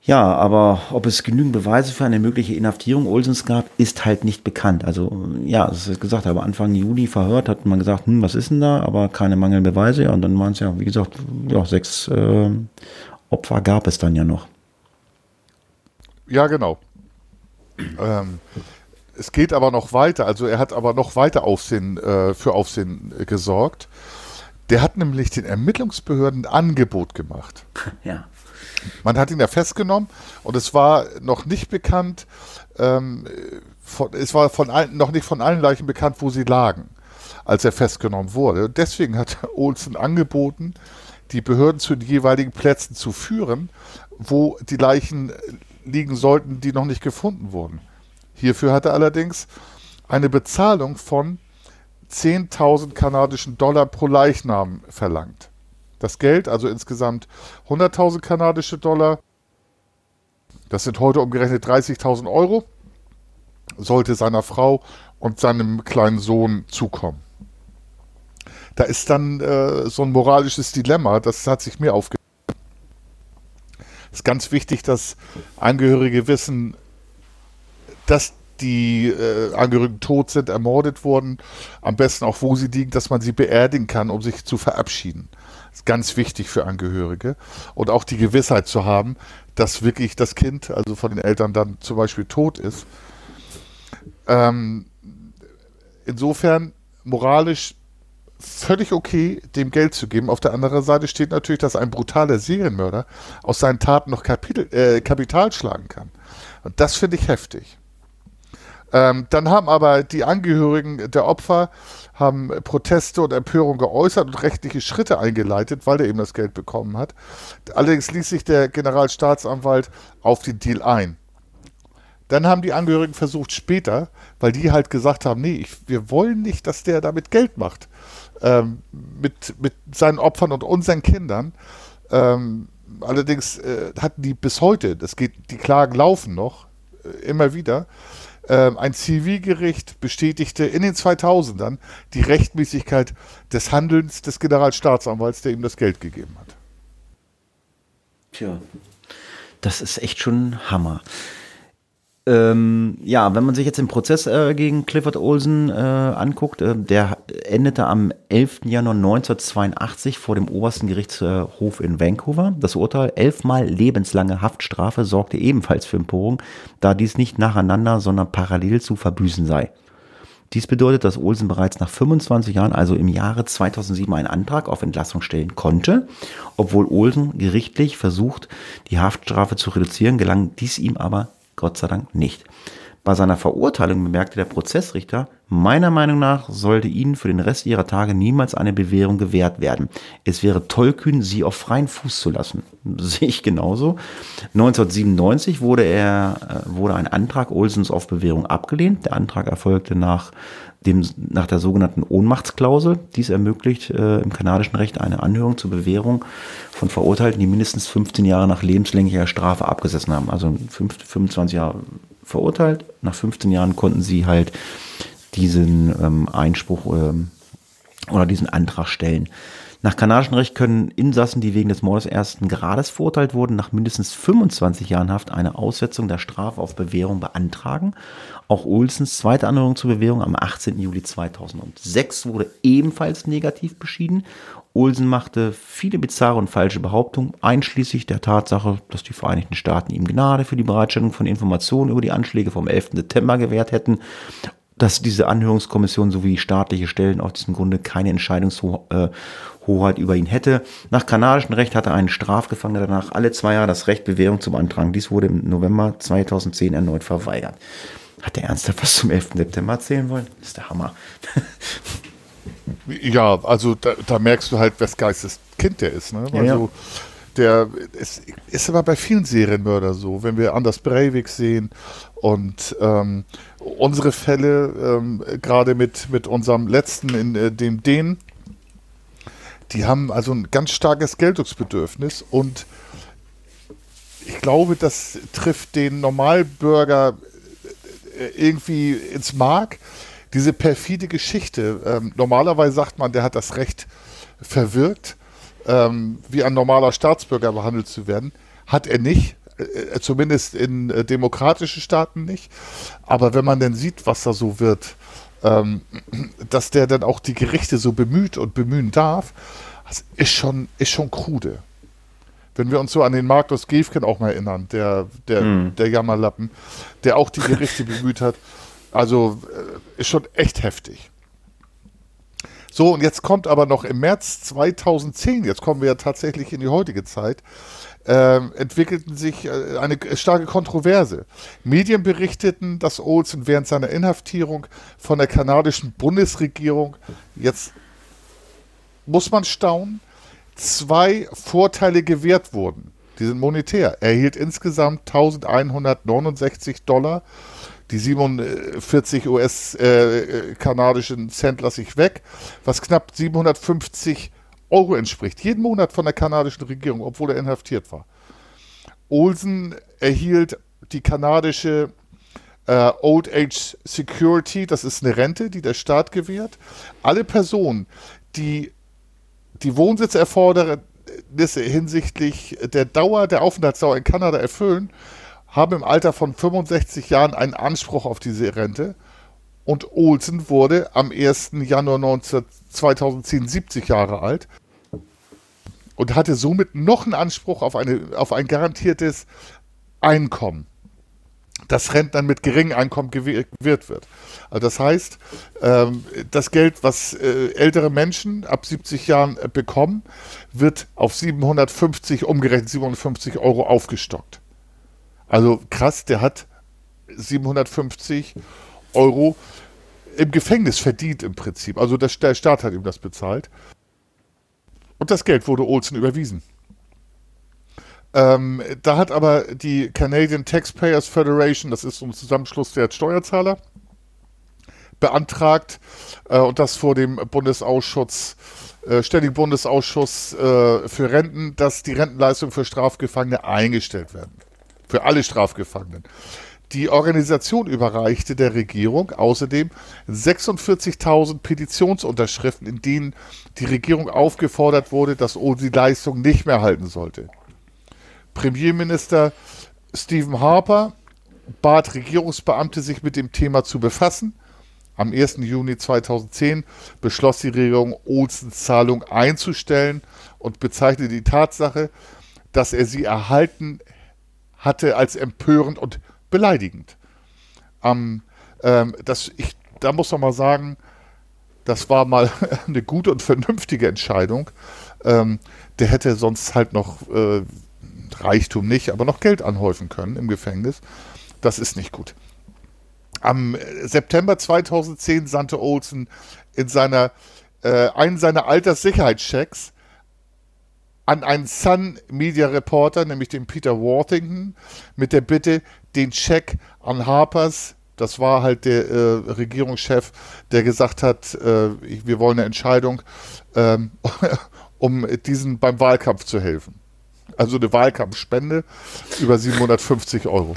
Ja, aber ob es genügend Beweise für eine mögliche Inhaftierung Olsens gab, ist halt nicht bekannt. Also ja, das ist gesagt, aber Anfang Juli verhört hat man gesagt, hm, was ist denn da? Aber keine mangelnden Beweise. Ja, und dann waren es ja, wie gesagt, ja, sechs äh, Opfer gab es dann ja noch. Ja, genau. Ähm, es geht aber noch weiter. Also er hat aber noch weiter Aufsehen, äh, für Aufsehen äh, gesorgt. Der hat nämlich den Ermittlungsbehörden ein Angebot gemacht. [LAUGHS] Ja. Man hat ihn ja festgenommen und es war noch nicht bekannt, ähm, von, es war von allen, noch nicht von allen Leichen bekannt, wo sie lagen, als er festgenommen wurde. Und deswegen hat [LAUGHS] Olsen angeboten, die Behörden zu den jeweiligen Plätzen zu führen, wo die Leichen liegen sollten, die noch nicht gefunden wurden. Hierfür hat er allerdings eine Bezahlung von 10.000 kanadischen Dollar pro Leichnam verlangt. Das Geld, also insgesamt 100.000 kanadische Dollar, das sind heute umgerechnet 30.000 Euro, sollte seiner Frau und seinem kleinen Sohn zukommen. Da ist dann äh, so ein moralisches Dilemma, das hat sich mir aufgebaut. Es ist ganz wichtig, dass Angehörige wissen, dass die äh, Angehörigen tot sind, ermordet wurden, am besten auch wo sie liegen, dass man sie beerdigen kann, um sich zu verabschieden. Das ist ganz wichtig für Angehörige. Und auch die Gewissheit zu haben, dass wirklich das Kind, also von den Eltern dann zum Beispiel tot ist. Ähm, insofern moralisch völlig okay, dem Geld zu geben. Auf der anderen Seite steht natürlich, dass ein brutaler Serienmörder aus seinen Taten noch Kapitel, äh, Kapital schlagen kann. Und das finde ich heftig. Ähm, dann haben aber die Angehörigen der Opfer haben Proteste und Empörung geäußert und rechtliche Schritte eingeleitet, weil er eben das Geld bekommen hat. Allerdings ließ sich der Generalstaatsanwalt auf den Deal ein. Dann haben die Angehörigen versucht später, weil die halt gesagt haben, nee, ich, wir wollen nicht, dass der damit Geld macht, ähm, mit, mit seinen Opfern und unseren Kindern. Ähm, allerdings äh, hatten die bis heute, das geht, die Klagen laufen noch, äh, immer wieder, ähm, ein Zivilgericht bestätigte in den 2000ern die Rechtmäßigkeit des Handelns des Generalstaatsanwalts, der ihm das Geld gegeben hat. Tja, das ist echt schon Hammer. Ähm, ja, wenn man sich jetzt den Prozess äh, gegen Clifford Olsen äh, anguckt, äh, der endete am 11. Januar 1982 vor dem obersten Gerichtshof in Vancouver. Das Urteil, elfmal lebenslange Haftstrafe, sorgte ebenfalls für Empörung, da dies nicht nacheinander, sondern parallel zu verbüßen sei. Dies bedeutet, dass Olsen bereits nach 25 Jahren, also im Jahre 2007, einen Antrag auf Entlassung stellen konnte. Obwohl Olsen gerichtlich versucht, die Haftstrafe zu reduzieren, gelang dies ihm aber Gott sei Dank nicht. Bei seiner Verurteilung bemerkte der Prozessrichter, meiner Meinung nach sollte ihnen für den Rest ihrer Tage niemals eine Bewährung gewährt werden. Es wäre tollkühn, sie auf freien Fuß zu lassen. [LAUGHS] sehe ich genauso. 1997 wurde, er, äh, wurde ein Antrag Olsens auf Bewährung abgelehnt. Der Antrag erfolgte nach, dem, nach der sogenannten Ohnmachtsklausel. Dies ermöglicht äh, im kanadischen Recht eine Anhörung zur Bewährung von Verurteilten, die mindestens 15 Jahre nach lebenslänglicher Strafe abgesessen haben. Also 25 Jahre verurteilt. Nach 15 Jahren konnten sie halt diesen ähm, Einspruch ähm, oder diesen Antrag stellen. Nach kanadischem Recht können Insassen, die wegen des Mordes ersten Grades verurteilt wurden, nach mindestens 25 Jahren Haft eine Aussetzung der Strafe auf Bewährung beantragen. Auch Olsens zweite Anhörung zur Bewährung am 18. Juli 2006 wurde ebenfalls negativ beschieden. Olsen machte viele bizarre und falsche Behauptungen, einschließlich der Tatsache, dass die Vereinigten Staaten ihm Gnade für die Bereitstellung von Informationen über die Anschläge vom 11. September gewährt hätten dass diese Anhörungskommission sowie staatliche Stellen aus diesem Grunde keine Entscheidungshoheit über ihn hätte. Nach kanadischem Recht hatte ein Strafgefangener danach alle zwei Jahre das Recht, Bewährung zu beantragen. Dies wurde im November 2010 erneut verweigert. Hat der ernsthaft was zum 11. September erzählen wollen? Das ist der Hammer. [LAUGHS] ja, also da, da, merkst du halt, wes Geistes Kind der ist. Ne? Also, ja, ja. der ist, ist aber bei vielen Serienmördern so, wenn wir Anders Breivik sehen und ähm, unsere Fälle, ähm, gerade mit, mit unserem letzten, in äh, dem Dänen, die haben also ein ganz starkes Geltungsbedürfnis und ich glaube, das trifft den Normalbürger äh, irgendwie ins Mark. Diese perfide Geschichte. Ähm, normalerweise sagt man, der hat das Recht verwirkt, ähm, wie ein normaler Staatsbürger behandelt zu werden. Hat er nicht. Äh, äh zumindest in äh, demokratischen Staaten nicht. Aber wenn man dann sieht, was da so wird, ähm, dass der dann auch die Gerichte so bemüht und bemühen darf, das ist schon, ist schon krude. Wenn wir uns so an den Markus Gefken auch mal erinnern, der, der, mhm. der Jammerlappen, der auch die Gerichte bemüht hat. Also äh, ist schon echt heftig. So, und jetzt kommt aber noch im März 2010, jetzt kommen wir ja tatsächlich in die heutige Zeit, äh, entwickelten sich äh, eine starke Kontroverse. Medien berichteten, dass Olsen während seiner Inhaftierung von der kanadischen Bundesregierung, jetzt muss man staunen, zwei Vorteile gewährt wurden. Die sind monetär. Er erhielt insgesamt 1169 Dollar. Die 47 US-kanadischen äh, Cent lasse ich weg, was knapp 750 Euro entspricht. Jeden Monat von der kanadischen Regierung, obwohl er inhaftiert war. Olsen erhielt die kanadische äh, Old Age Security, das ist eine Rente, die der Staat gewährt. Alle Personen, die die Wohnsitserfordernisse hinsichtlich der Dauer, der Aufenthaltsdauer in Kanada erfüllen, haben im Alter von 65 Jahren einen Anspruch auf diese Rente. Und Olsen wurde am 1. Januar 19, 2010 70 Jahre alt und hatte somit noch einen Anspruch auf, eine, auf ein garantiertes Einkommen das Rentnern mit geringem Einkommen gewährt wird. Also das heißt, ähm, das Geld, was äh, ältere Menschen ab 70 Jahren äh, bekommen, wird auf 750, umgerechnet 750 Euro aufgestockt. Also krass, der hat 750 Euro im Gefängnis verdient im Prinzip. Also das, der Staat hat ihm das bezahlt. Und das Geld wurde Olsen überwiesen. Ähm, da hat aber die Canadian Taxpayers Federation, das ist so ein Zusammenschluss der Steuerzahler, beantragt äh, und das vor dem Bundesausschuss, äh, Ständigen Bundesausschuss äh, für Renten, dass die Rentenleistungen für Strafgefangene eingestellt werden. Für alle Strafgefangenen. Die Organisation überreichte der Regierung außerdem 46.000 Petitionsunterschriften, in denen die Regierung aufgefordert wurde, dass O die Leistung nicht mehr halten sollte. Premierminister Stephen Harper bat Regierungsbeamte, sich mit dem Thema zu befassen. Am 1. Juni 2010 beschloss die Regierung, Olsens Zahlung einzustellen und bezeichnete die Tatsache, dass er sie erhalten hatte, als empörend und beleidigend. Ähm, ähm, das, ich, da muss man mal sagen, das war mal [LAUGHS] eine gute und vernünftige Entscheidung. Ähm, der hätte sonst halt noch äh, Reichtum nicht, aber noch Geld anhäufen können im Gefängnis. Das ist nicht gut. Am September 2010 sandte Olsen in seiner, äh, einen seiner Alterssicherheitschecks an einen Sun Media Reporter, nämlich den Peter Worthington, mit der Bitte, den Check an Harpers, das war halt der äh, Regierungschef, der gesagt hat, äh, wir wollen eine Entscheidung, ähm, [LAUGHS] um diesen beim Wahlkampf zu helfen. Also eine Wahlkampfspende über 750 Euro.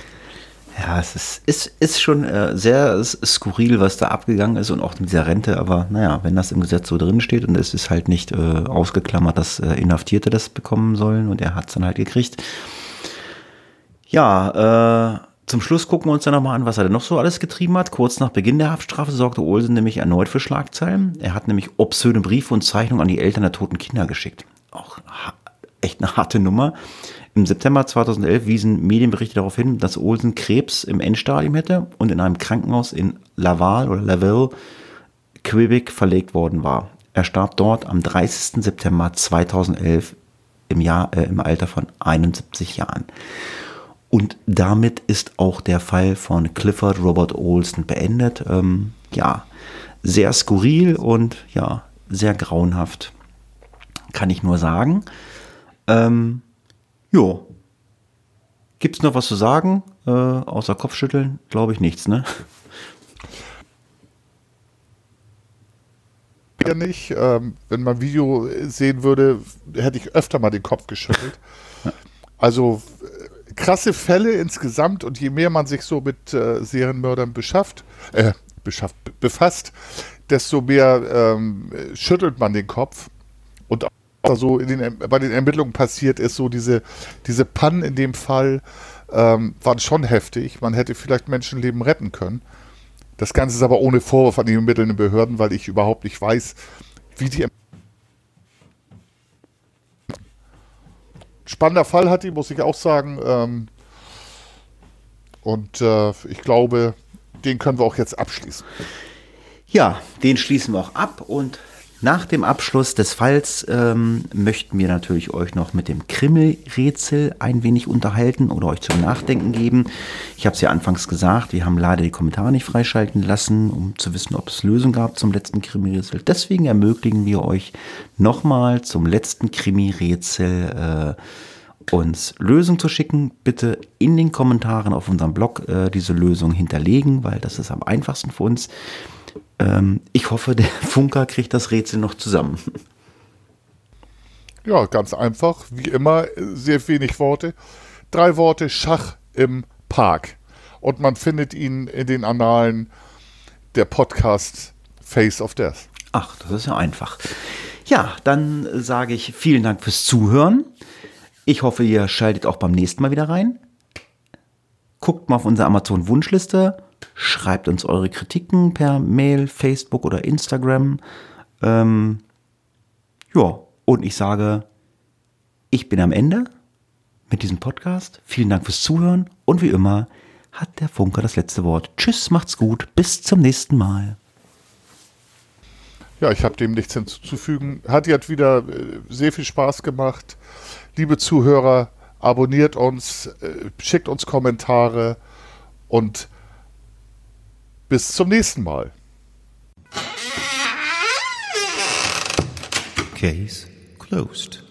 Ja, es ist, ist, ist schon äh, sehr skurril, was da abgegangen ist und auch mit dieser Rente. Aber naja, wenn das im Gesetz so drin steht und es ist halt nicht äh, ausgeklammert, dass äh, Inhaftierte das bekommen sollen und er hat es dann halt gekriegt. Ja, äh, zum Schluss gucken wir uns dann nochmal an, was er denn noch so alles getrieben hat. Kurz nach Beginn der Haftstrafe sorgte Olsen nämlich erneut für Schlagzeilen. Er hat nämlich obszöne Briefe und Zeichnungen an die Eltern der toten Kinder geschickt. Auch echt eine harte Nummer. Im September 2011 wiesen Medienberichte darauf hin, dass Olsen Krebs im Endstadium hätte und in einem Krankenhaus in Laval oder Laval, Quebec verlegt worden war. Er starb dort am 30. September 2011 im, Jahr, äh, im Alter von 71 Jahren. Und damit ist auch der Fall von Clifford Robert Olsen beendet. Ähm, ja, sehr skurril und ja, sehr grauenhaft, kann ich nur sagen. Ähm, Jo. Gibt's noch was zu sagen? Äh, außer Kopfschütteln? Glaube ich nichts, ne? Ja, nicht. Ähm, wenn man Video sehen würde, hätte ich öfter mal den Kopf geschüttelt. [LAUGHS] Also äh, krasse Fälle insgesamt und je mehr man sich so mit äh, Serienmördern beschafft, äh, beschafft, befasst, desto mehr ähm, schüttelt man den Kopf. Und auch was so den, bei den Ermittlungen passiert ist, so diese, diese Pannen in dem Fall ähm, waren schon heftig. Man hätte vielleicht Menschenleben retten können. Das Ganze ist aber ohne Vorwurf an die ermittelnden Behörden, weil ich überhaupt nicht weiß, wie die. Spannender Fall hat die, muss ich auch sagen. Ähm, und äh, ich glaube, den können wir auch jetzt abschließen. Ja, den schließen wir auch ab und nach dem Abschluss des Falls ähm, möchten wir natürlich euch noch mit dem Krimmelrätsel ein wenig unterhalten oder euch zum Nachdenken geben. Ich habe es ja anfangs gesagt, wir haben leider die Kommentare nicht freischalten lassen, um zu wissen, ob es Lösungen gab zum letzten Krimmelrätsel. Deswegen ermöglichen wir euch nochmal zum letzten Krimirätsel äh, uns Lösungen zu schicken. Bitte in den Kommentaren auf unserem Blog äh, diese Lösung hinterlegen, weil das ist am einfachsten für uns. Ähm, ich hoffe, der [LAUGHS] Funker kriegt das Rätsel noch zusammen. Ja, ganz einfach. Wie immer, sehr wenig Worte. Drei Worte Schach im Park. Und man findet ihn in den Annalen der Podcast Face of Death. Ach, das ist ja einfach. Ja, dann sage ich vielen Dank fürs Zuhören. Ich hoffe, ihr schaltet auch beim nächsten Mal wieder rein. Guckt mal auf unsere Amazon-Wunschliste Schreibt uns eure Kritiken per Mail, Facebook oder Instagram. Ähm, ja, und ich sage, ich bin am Ende mit diesem Podcast. Vielen Dank fürs Zuhören und wie immer hat der Funker das letzte Wort. Tschüss, macht's gut, bis zum nächsten Mal. Ja, ich habe dem nichts hinzuzufügen. Hat jetzt wieder äh, sehr viel Spaß gemacht. Liebe Zuhörer, abonniert uns, äh, schickt uns Kommentare und bis zum nächsten Mal. Case closed.